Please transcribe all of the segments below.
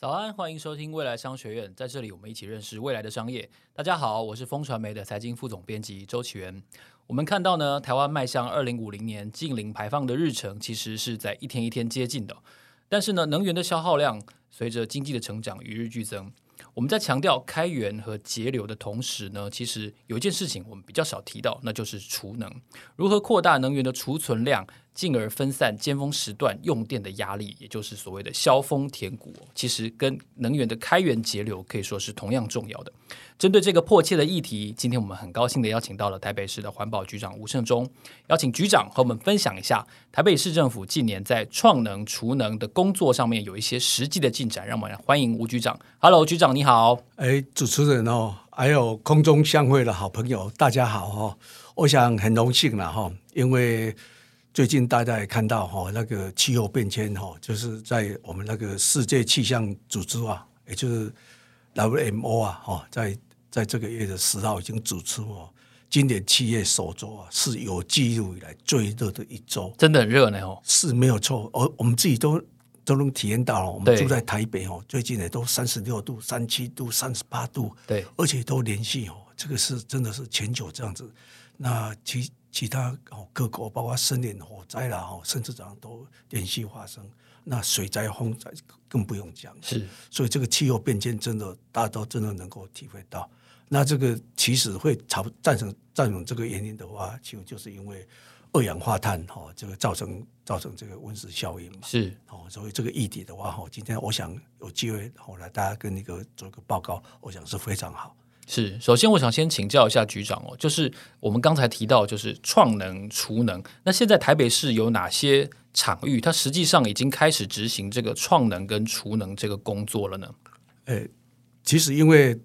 早安，欢迎收听未来商学院，在这里我们一起认识未来的商业。大家好，我是风传媒的财经副总编辑周启源。我们看到呢，台湾迈向二零五零年净零排放的日程，其实是在一天一天接近的。但是呢，能源的消耗量随着经济的成长与日俱增。我们在强调开源和节流的同时呢，其实有一件事情我们比较少提到，那就是储能。如何扩大能源的储存量？进而分散尖峰时段用电的压力，也就是所谓的削峰填谷，其实跟能源的开源节流可以说是同样重要的。针对这个迫切的议题，今天我们很高兴的邀请到了台北市的环保局长吴胜忠，邀请局长和我们分享一下台北市政府近年在创能储能的工作上面有一些实际的进展。让我们来欢迎吴局长。Hello，局长你好。哎，主持人哦，还有空中相会的好朋友，大家好哈。我想很荣幸了哈，因为。最近大家也看到哈，那个气候变迁哈，就是在我们那个世界气象组织啊，也就是 WMO 啊，哈，在在这个月的十号已经指出哦，今年七月首周啊是有记录以来最热的一周，真的很热呢哦，是没有错，而我们自己都都能体验到了，我们住在台北哦，最近也都三十六度、三七度、三十八度，对，而且都连续哦，这个是真的是全球这样子，那其。其他哦，各国包括森林火灾啦，哦，甚至这样都连续发生。那水灾、风灾更不用讲。是，所以这个气候变迁真的，大家都真的能够体会到。那这个其实会造造成造成这个原因的话，其实就是因为二氧化碳哈，这个造成造成这个温室效应嘛。是哦，所以这个议题的话哈，今天我想有机会后来大家跟那个做一个报告，我想是非常好。是，首先我想先请教一下局长哦，就是我们刚才提到就是创能储能，那现在台北市有哪些场域，它实际上已经开始执行这个创能跟储能这个工作了呢？诶，其实因为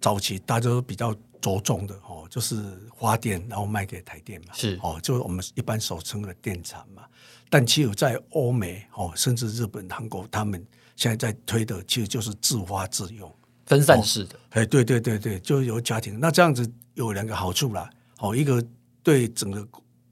早期大家都比较着重的哦，就是发电然后卖给台电嘛，是哦，就是我们一般所称的电厂嘛。但其实，在欧美哦，甚至日本、韩国，他们现在在推的其实就是自发自用。分散式的，哎、哦，对对对对，就有家庭。那这样子有两个好处啦，好，一个对整个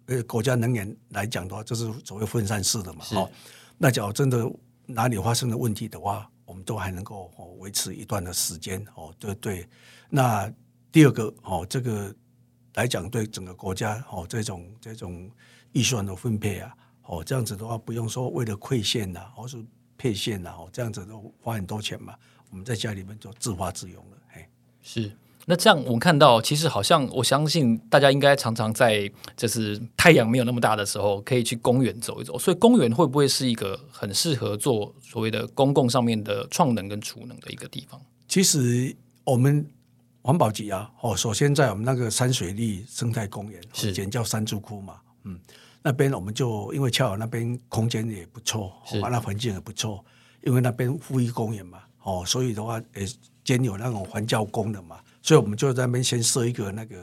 呃国家能源来讲的话，就是所谓分散式的嘛。好，那假如真的哪里发生了问题的话，我们都还能够哦维持一段的时间。哦，对对。那第二个哦，这个来讲对整个国家哦这种这种预算的分配啊，哦这样子的话不用说为了馈线呐，或是配线呐，哦这样子都花很多钱嘛。我们在家里面就自发自用了，嘿，是。那这样我们看到，其实好像我相信大家应该常常在就是太阳没有那么大的时候，可以去公园走一走。所以公园会不会是一个很适合做所谓的公共上面的创能跟储能的一个地方？其实我们环保局啊，哦，首先在我们那个山水绿生态公园，是简叫山竹窟嘛，嗯，那边我们就因为恰好那边空间也不错，是，那环境也不错，因为那边富裕公园嘛。哦，所以的话，也兼有那种环教功能嘛，所以我们就在那边先设一个那个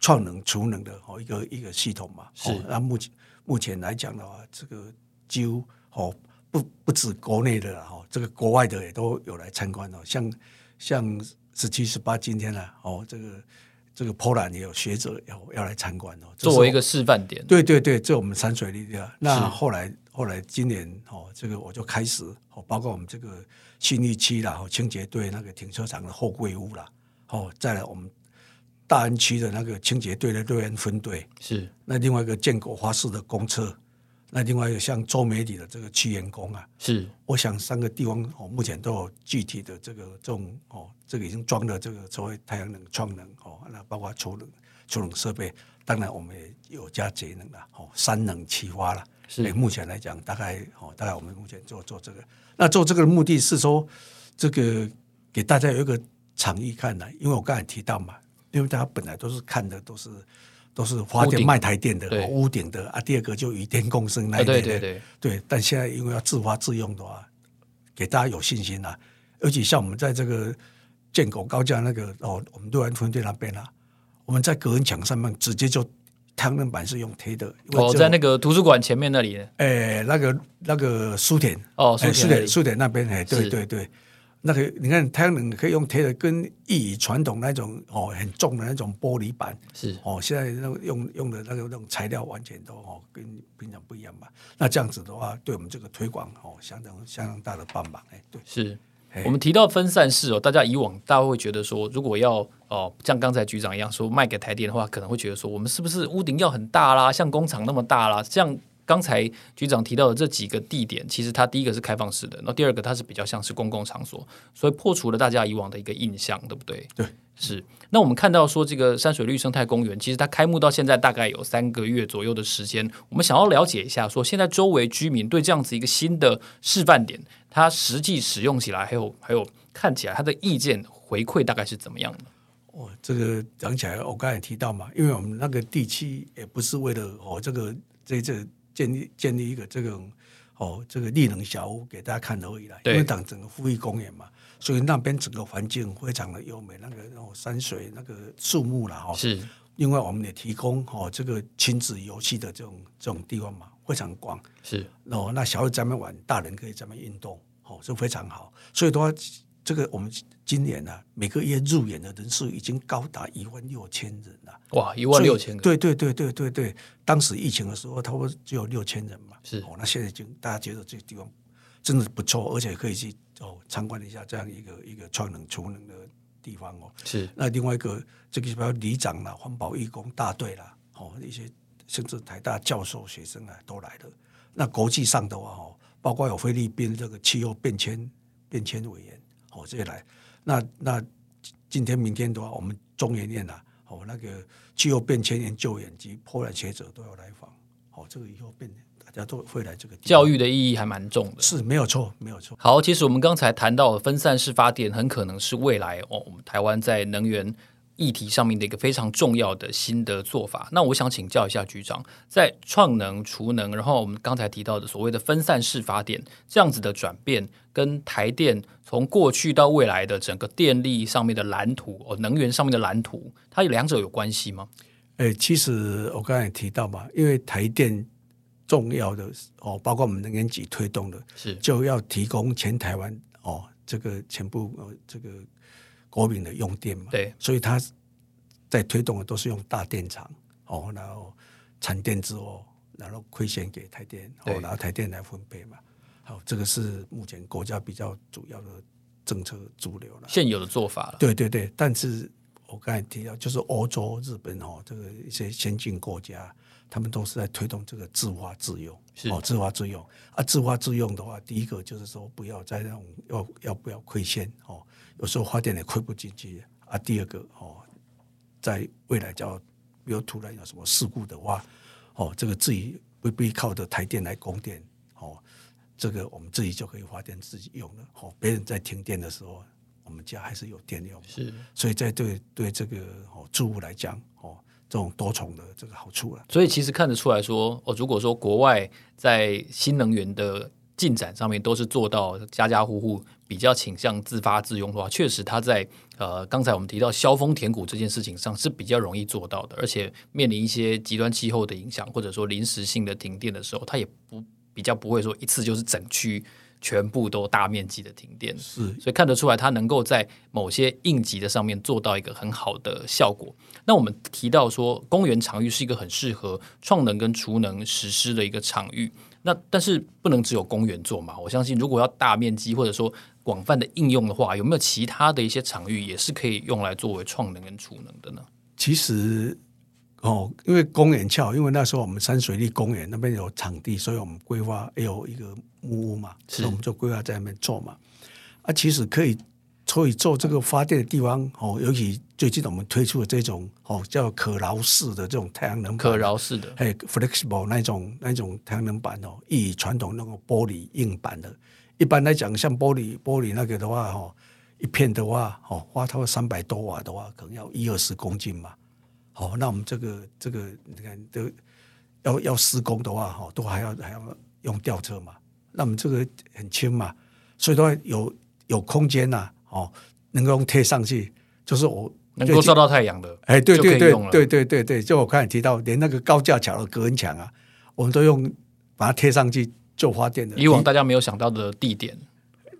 创能储能的哦一个一个系统嘛。是，那目前目前来讲的话，这个几乎哦不不止国内的哈，这个国外的也都有来参观哦。像像十七十八今天呢，哦这个这个波兰也有学者要要来参观哦，作为一个示范点。对对对，这我们山水绿的。那后来后来今年哦，这个我就开始哦，包括我们这个。新一区啦，哦，清洁队那个停车场的货柜屋啦，哦，再来我们大安区的那个清洁队的队员分队是，那另外一个建国花市的公厕，那另外一个像周美里的这个区员工啊，是，我想三个地方哦，目前都有具体的这个这种哦，这个已经装了这个所谓太阳能创能哦，那包括储能储能设备，当然我们也有加节能了哦，三能齐发了。所以目前来讲，大概哦，大概我们目前做做这个，那做这个的目的是说，这个给大家有一个场域看的，因为我刚才提到嘛，因为大家本来都是看的都是都是发电卖台电的屋顶的啊，第二个就与天共生那一类的，对对对，对，但现在因为要自发自用的话，给大家有信心啊，尤其像我们在这个建狗高架那个哦，我们六安分队那边啊，我们在隔音墙上面直接就。太阳能板是用贴的，哦，在那个图书馆前面那里，哎，那个那个书田，哦，书田书田那边，哎，对对对，那个你看太阳能可以用贴的，跟以传统那种哦很重的那种玻璃板是。哦，现在那用用的那个那种材料完全都哦跟平常不一样嘛。那这样子的话，对我们这个推广哦相当相当大的帮忙哎，对，是。我们提到分散式哦，大家以往大家会觉得说，如果要哦像刚才局长一样说卖给台电的话，可能会觉得说，我们是不是屋顶要很大啦，像工厂那么大啦？像刚才局长提到的这几个地点，其实它第一个是开放式的，那第二个它是比较像是公共场所，所以破除了大家以往的一个印象，对不对？对，是。那我们看到说，这个山水绿生态公园，其实它开幕到现在大概有三个月左右的时间，我们想要了解一下，说现在周围居民对这样子一个新的示范点。它实际使用起来，还有还有看起来，它的意见回馈大概是怎么样的？哦，这个讲起来，我刚才提到嘛，因为我们那个地区也不是为了哦，这个这这建立建立一个这种哦这个绿能小屋给大家看而已啦。因为当整个富裕公园嘛，所以那边整个环境非常的优美，那个哦山水那个树木啦哈。是。另外，我们也提供哦这个亲子游戏的这种这种地方嘛。非常广，是哦，那小孩在那边玩，大人可以在那边运动，哦，是非常好。所以的话，这个我们今年呢、啊，每个月入园的人数已经高达一万六千人了。哇，一万六千个！对对对对对对，当时疫情的时候，差不多只有六千人嘛。是哦，那现在已经大家觉得这个地方真的不错，而且可以去哦参观一下这样一个一个创能储能的地方哦。是那另外一个这个比如里长啦、环保义工大队啦，哦一些。甚至台大教授、学生啊都来了。那国际上的话，哦，包括有菲律宾这个气候变迁变迁委员，哦，这些来。那那今天、明天的话，我们中研院啊，哦，那个气候变迁研究员及波兰学者都要来访。哦，这个以后变，大家都会来这个。教育的意义还蛮重的，是没有错，没有错。好，其实我们刚才谈到的分散式发电，很可能是未来哦，我们台湾在能源。议题上面的一个非常重要的新的做法，那我想请教一下局长，在创能、储能，然后我们刚才提到的所谓的分散式发电这样子的转变，跟台电从过去到未来的整个电力上面的蓝图哦，能源上面的蓝图，它两者有关系吗？诶，其实我刚才也提到嘛，因为台电重要的哦，包括我们能源局推动的，是就要提供全台湾哦，这个全部呃这个。国民的用电嘛，对，所以他在推动的都是用大电厂哦，然后产电之后，然后亏钱给台电，哦，然后台电来分配嘛。好，这个是目前国家比较主要的政策主流了，现有的做法了。对对对，但是我刚才提到，就是欧洲、日本哦，这个一些先进国家，他们都是在推动这个自发自用，哦，自发自用啊，自发自用的话，第一个就是说不要再那种要要不要亏欠哦。有时候发电也亏不进去啊。第二个哦，在未来叫比如突然有什么事故的话，哦，这个自己不必靠着台电来供电哦，这个我们自己就可以发电自己用了。哦，别人在停电的时候，我们家还是有电用。是，所以在对对这个哦住户来讲哦，这种多重的这个好处了。所以其实看得出来说，哦，如果说国外在新能源的进展上面都是做到家家户户比较倾向自发自用的话，确实它在呃刚才我们提到削峰填谷这件事情上是比较容易做到的，而且面临一些极端气候的影响，或者说临时性的停电的时候，它也不比较不会说一次就是整区全部都大面积的停电，是，所以看得出来它能够在某些应急的上面做到一个很好的效果。那我们提到说，公园场域是一个很适合创能跟储能实施的一个场域。那但是不能只有公园做嘛？我相信如果要大面积或者说广泛的应用的话，有没有其他的一些场域也是可以用来作为创能跟储能的呢？其实哦，因为公园桥，因为那时候我们山水立公园那边有场地，所以我们规划也有一个木屋嘛，所以我们就规划在那边做嘛。啊，其实可以。所以做这个发电的地方哦，尤其最近我们推出的这种哦叫可挠式的这种太阳能板，可挠式的，还有 flexible 那种那种太阳能板哦，以传统那个玻璃硬板的。一般来讲，像玻璃玻璃那个的话哦，一片的话哦，花它三百多瓦的话，可能要一二十公斤嘛。好，那我们这个这个你看都要要施工的话哈，都还要还要用吊车嘛。那我们这个很轻嘛，所以都有有空间呐。哦，能够用贴上去，就是我能够照到太阳的，哎，对对对对对对对，就我刚才提到，连那个高架桥的隔音墙啊，我们都用把它贴上去做发电的。以往大家没有想到的地点，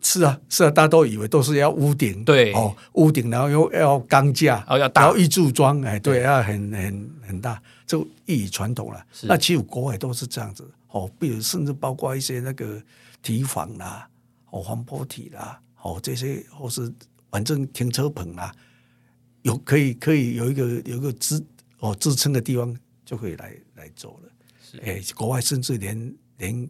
是啊，是啊，大家都以为都是要屋顶，对。哦，屋顶，然后又要钢架，哦要大，然后预柱装，哎，对，对要很很很大，就异于传统了。那其实国外都是这样子，哦，比如甚至包括一些那个堤防啦，哦，防坡体啦，哦，这些或是反正停车棚啦，有可以可以有一个有一个支哦支撑的地方就可以来来走了。哎，国外甚至连连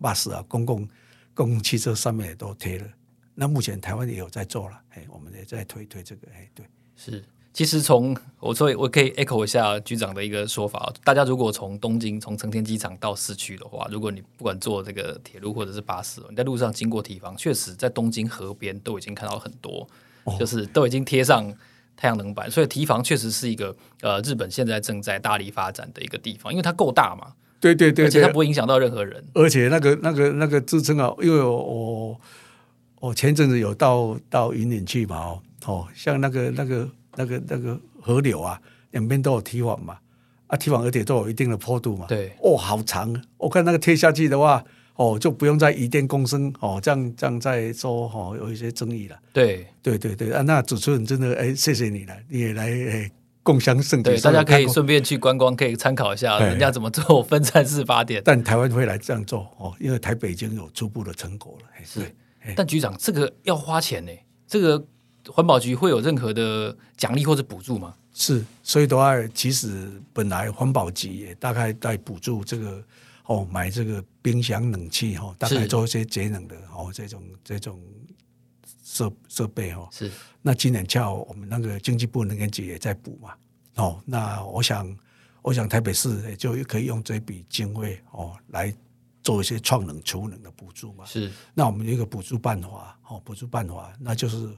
巴士啊，公共公共汽车上面也都贴了。那目前台湾也有在做了，哎，我们也在推推这个，哎，对，是。其实从我所以我可以 echo 一下局长的一个说法，大家如果从东京从成田机场到市区的话，如果你不管坐这个铁路或者是巴士，你在路上经过提防，确实在东京河边都已经看到很多，哦、就是都已经贴上太阳能板，所以提防确实是一个呃日本现在正在大力发展的一个地方，因为它够大嘛。对对对，而且它不会影响到任何人。而且那个那个那个支撑啊，因为我我前阵子有到到云岭去嘛，哦哦，像那个那个那个那个河流啊，两边都有堤防嘛，啊堤防而且都有一定的坡度嘛。对，哦，好长。我看那个贴下去的话，哦，就不用再移电共生哦，这样这样再说哦，有一些争议了。对对对对啊，那主持人真的哎，谢谢你了，你也来哎。共襄盛举，对，大家可以顺便去观光，可以参考一下人家怎么做分散式发电。但台湾会来这样做哦，因为台北已经有初步的成果了。是，但局长，这个要花钱呢？这个环保局会有任何的奖励或者补助吗？是，所以的话，其实本来环保局也大概在补助这个哦，买这个冰箱冷气哈，大概做一些节能的哦，这种这种设设备哦。是。那今年叫我们那个经济部能源局也在补嘛，哦，那我想，我想台北市也就可以用这笔经费哦来做一些创能储能的补助嘛。是，那我们有一个补助办法，哦，补助办法，那就是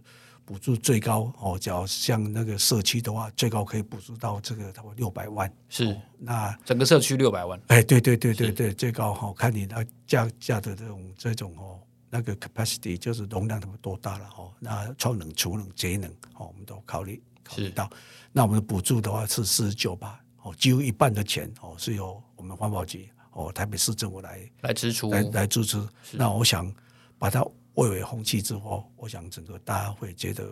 补助最高哦，只要像那个社区的话，最高可以补助到这个差不多六百万。是，哦、那整个社区六百万。哎，对对对对对，最高哈、哦，看你那价价的这种这种哦。那个 capacity 就是容量他们多大了哦？那超能、储能、节能哦，我们都考虑考虑到。那我们的补助的话是四十九吧哦，几乎一半的钱哦是由我们环保局哦台北市政府来来支出来来支持。那我想把它蔚为风气之后，我想整个大家会觉得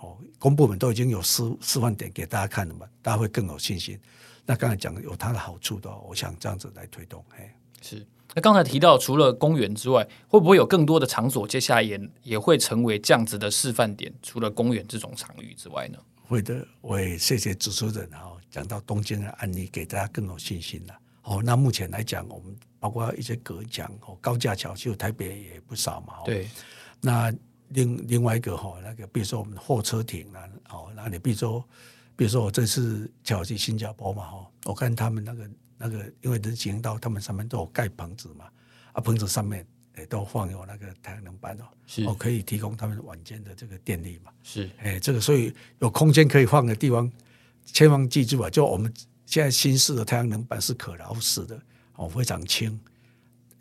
哦，公部门都已经有示示范点给大家看了嘛，大家会更有信心。那刚才讲有它的好处的，我想这样子来推动，哎，是。那刚才提到，除了公园之外，会不会有更多的场所，接下来也也会成为这样子的示范点？除了公园这种场域之外呢？会的，我也谢谢主持人哈，讲到东京的案例，给大家更有信心了。哦，那目前来讲，我们包括一些隔墙哦，高架桥，就台北也不少嘛。对。那另另外一个哈，那个比如说我们货车亭啊，哦，那你比如说，比如说我这次巧去新加坡嘛，哈，我看他们那个。那个因为人行道，他们上面都有盖棚子嘛，啊，棚子上面也都放有那个太阳能板哦，我哦，可以提供他们晚间的这个电力嘛，是，哎，这个所以有空间可以放的地方，千万记住啊，就我们现在新式的太阳能板是可劳式的，哦，非常轻，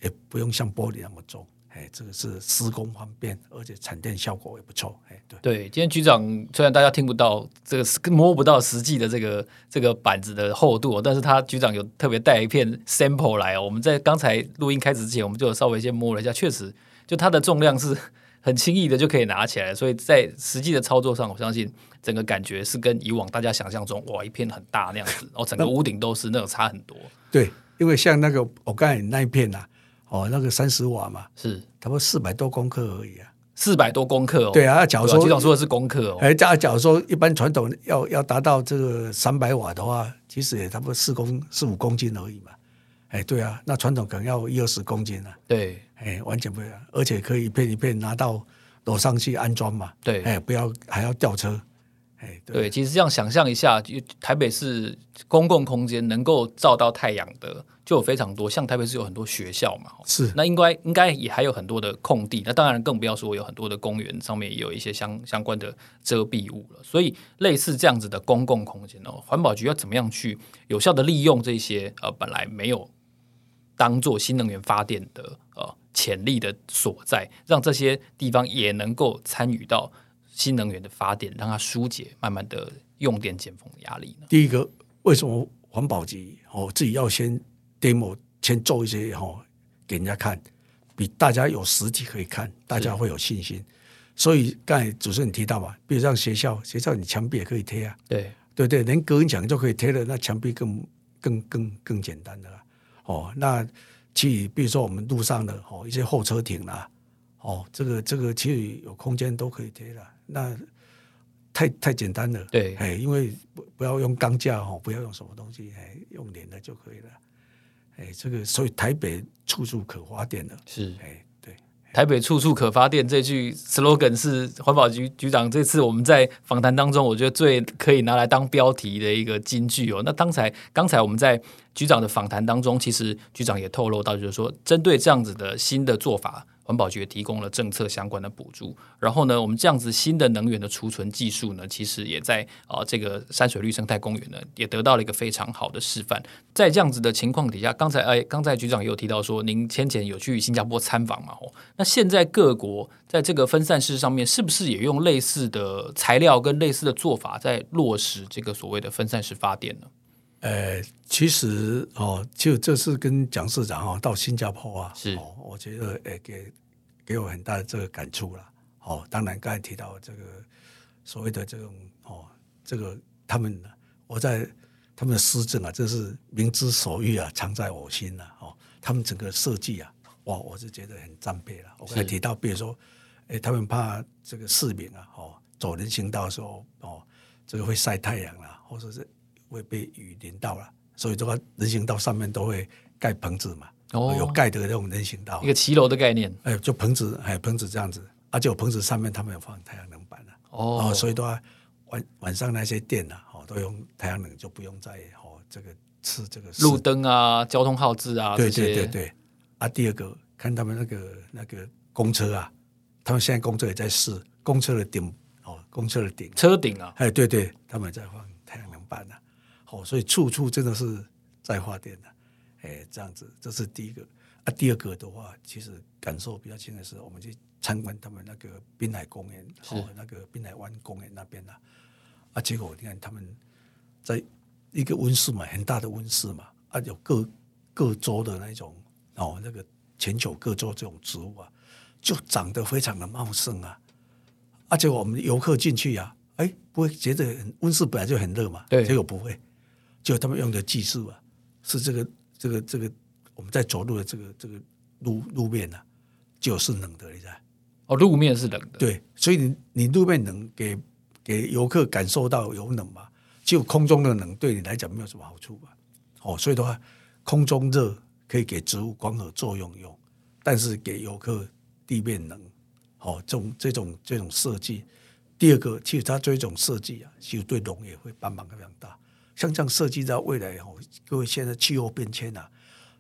也不用像玻璃那么重。哎，这个是施工方便，而且产电效果也不错。哎，对对，今天局长虽然大家听不到这个摸不到实际的这个这个板子的厚度，但是他局长有特别带一片 sample 来哦。我们在刚才录音开始之前，我们就稍微先摸了一下，确实就它的重量是 很轻易的就可以拿起来，所以在实际的操作上，我相信整个感觉是跟以往大家想象中哇一片很大那样子，哦，整个屋顶都是那种差很多。对，因为像那个我刚才那一片啊。哦，那个三十瓦嘛，是差不多四百多公克而已啊，四百多公克哦。对啊，假如说局长说的是公克哦，哎，假假如说一般传统要要达到这个三百瓦的话，其实也差不多四公四五公斤而已嘛。哎，对啊，那传统可能要一二十公斤啊。对，哎，完全不一样，而且可以一片一片拿到楼上去安装嘛。对，哎，不要还要吊车。哎，对，对，其实这样想象一下，就台北市公共空间能够照到太阳的。就有非常多，像台北市有很多学校嘛，是那应该应该也还有很多的空地，那当然更不要说有很多的公园上面也有一些相相关的遮蔽物了。所以类似这样子的公共空间哦，环保局要怎么样去有效的利用这些呃本来没有当做新能源发电的呃潜力的所在，让这些地方也能够参与到新能源的发电，让它疏解慢慢的用电减风的压力呢？第一个，为什么环保局哦自己要先 demo 先做一些哈给人家看，比大家有实体可以看，大家会有信心。所以刚才主持人提到嘛，比如像学校，学校你墙壁也可以贴啊，对对对，连隔音墙就可以贴了，那墙壁更更更更简单的了。哦，那其比如说我们路上的哦一些候车亭啦，哦这个这个其实有空间都可以贴了，那太太简单了。对，哎，因为不不要用钢架哦，不要用什么东西，哎，用连的就可以了。哎，这个所以台北处处可发电的，是哎。对台北处处可发电这句 slogan 是环保局局长这次我们在访谈当中，我觉得最可以拿来当标题的一个金句哦。那刚才刚才我们在局长的访谈当中，其实局长也透露到，就是说针对这样子的新的做法。环保局也提供了政策相关的补助，然后呢，我们这样子新的能源的储存技术呢，其实也在啊、这个山水绿生态公园呢，也得到了一个非常好的示范。在这样子的情况底下，刚才哎，刚才局长也有提到说，您先前有去新加坡参访嘛？哦，那现在各国在这个分散式上面，是不是也用类似的材料跟类似的做法，在落实这个所谓的分散式发电呢？呃，其实哦，就这次跟蒋市长哦到新加坡啊，是，哦、我觉得诶给。给我很大的这个感触了，哦，当然刚才提到这个所谓的这种哦，这个他们我在他们的施政啊，这是民之所欲啊，常在我心呐，哦，他们整个设计啊，哇，我是觉得很赞佩了。我刚才提到，比如说，哎，他们怕这个市民啊，哦，走人行道的时候，哦，这个会晒太阳了，或者是会被雨淋到了，所以这个人行道上面都会盖棚子嘛。哦，有盖的那种人行道，一个骑楼的概念。哎，就棚子，还有棚子这样子，而且有棚子上面他们有放太阳能板了。哦，所以的话晚晚上那些电呐，哦，都用太阳能，就不用再哦这个吃这个路灯啊、交通号志啊。对对对对。啊，第二个看他们那个那个公车啊，他们现在公车也在试公车的顶哦，公车的顶车顶啊，哎对对，他们在放太阳能板了。哦，所以处处真的是在发电的。哎，这样子，这是第一个啊。第二个的话，其实感受比较深的是，我们去参观他们那个滨海公园，哦，那个滨海湾公园那边啊，啊，结果你看他们在一个温室嘛，很大的温室嘛，啊，有各各州的那种哦，那个全球各州这种植物啊，就长得非常的茂盛啊。啊，结果我们游客进去呀，啊，哎，不会觉得很温室本来就很热嘛，对，结果不会，就他们用的技术啊，是这个。这个这个我们在走路的这个这个路路面呢、啊，就是冷的，你知道？哦，路面是冷的。对，所以你你路面冷，给给游客感受到有冷嘛？就空中的冷对你来讲没有什么好处吧？哦，所以的话，空中热可以给植物光合作用用，但是给游客地面冷，哦，这种这种这种设计。第二个，其实它这种设计啊，其实对农业会帮忙非常大。像这样涉及到未来哦，各位现在气候变迁啊，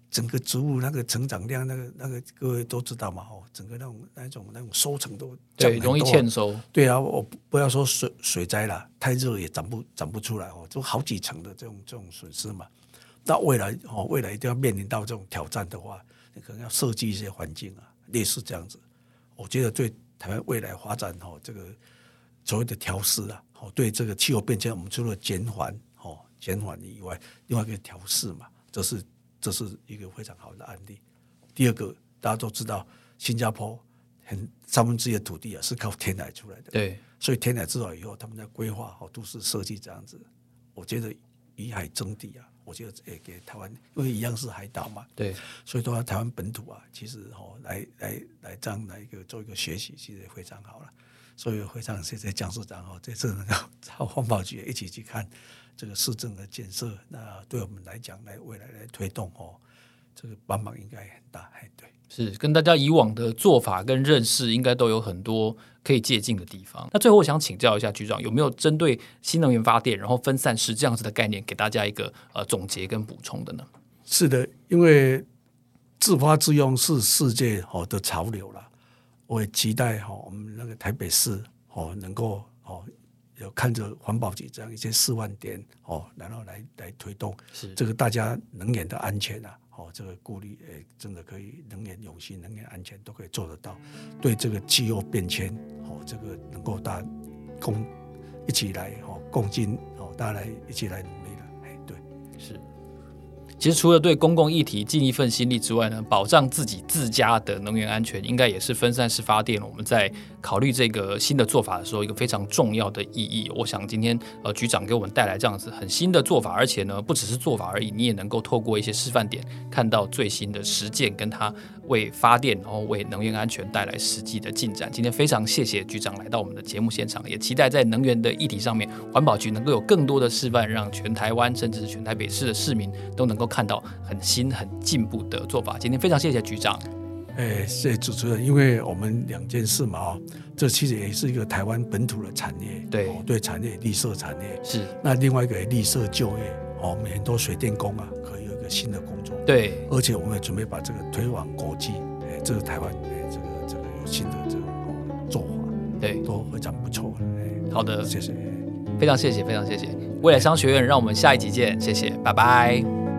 整个植物那个成长量，那个那个各位都知道嘛哦，整个那种那种那种收成都对容易欠收。对啊，我不要说水水灾了，太热也长不长不出来哦，就好几层的这种这种损失嘛。那未来哦，未来一定要面临到这种挑战的话，你可能要设计一些环境啊，类似这样子。我觉得对台湾未来发展哦，这个所谓的调试啊，哦，对这个气候变迁，我们除了减缓。减缓以外，另外一个调试嘛，这是这是一个非常好的案例。第二个，大家都知道，新加坡很三分之一的土地啊是靠填海出来的，对，所以填海之后以后，他们在规划好都市设计这样子。我觉得以海争地啊，我觉得也给台湾，因为一样是海岛嘛，对，所以都要台湾本土啊，其实哦，来来来这样来一个做一个学习，其实也非常好了。所以非常谢谢蒋市长哦，这次能够到环保局一起去看。这个市政的建设，那对我们来讲，来未来来推动哦，这个帮忙应该很大。哎，对，是跟大家以往的做法跟认识，应该都有很多可以借鉴的地方。那最后，我想请教一下局长，有没有针对新能源发电，然后分散式这样子的概念，给大家一个呃总结跟补充的呢？是的，因为自发自用是世界好的潮流了，我也期待哈，我们那个台北市哦能够哦。有看着环保局这样一些示范点哦，然后来来推动，是这个大家能源的安全啊，哦，这个顾虑诶，真的可以能源永续、能源安全都可以做得到。对这个气候变迁哦，这个能够大家共一起来哦共进哦，大家来一起来努力了。哎，对，是。其实除了对公共议题尽一份心力之外呢，保障自己自家的能源安全，应该也是分散式发电我们在考虑这个新的做法的时候一个非常重要的意义。我想今天呃局长给我们带来这样子很新的做法，而且呢不只是做法而已，你也能够透过一些示范点看到最新的实践，跟它为发电然后为能源安全带来实际的进展。今天非常谢谢局长来到我们的节目现场，也期待在能源的议题上面，环保局能够有更多的示范，让全台湾甚至是全台北市的市民都能够看到很新、很进步的做法。今天非常谢谢局长。哎，谢谢主持人，因为我们两件事嘛，哦，这其实也是一个台湾本土的产业，对，哦、对产业绿色产业是。那另外一个绿色就业，哦，每很多水电工啊，可以有一个新的工作，对。而且我们也准备把这个推广国际，哎，这个台湾，哎，这个这个有新的这个做法，对，都非常不错。哎，好的，谢谢，非常谢谢，非常谢谢。未来商学院，让我们下一集见，谢谢，拜拜。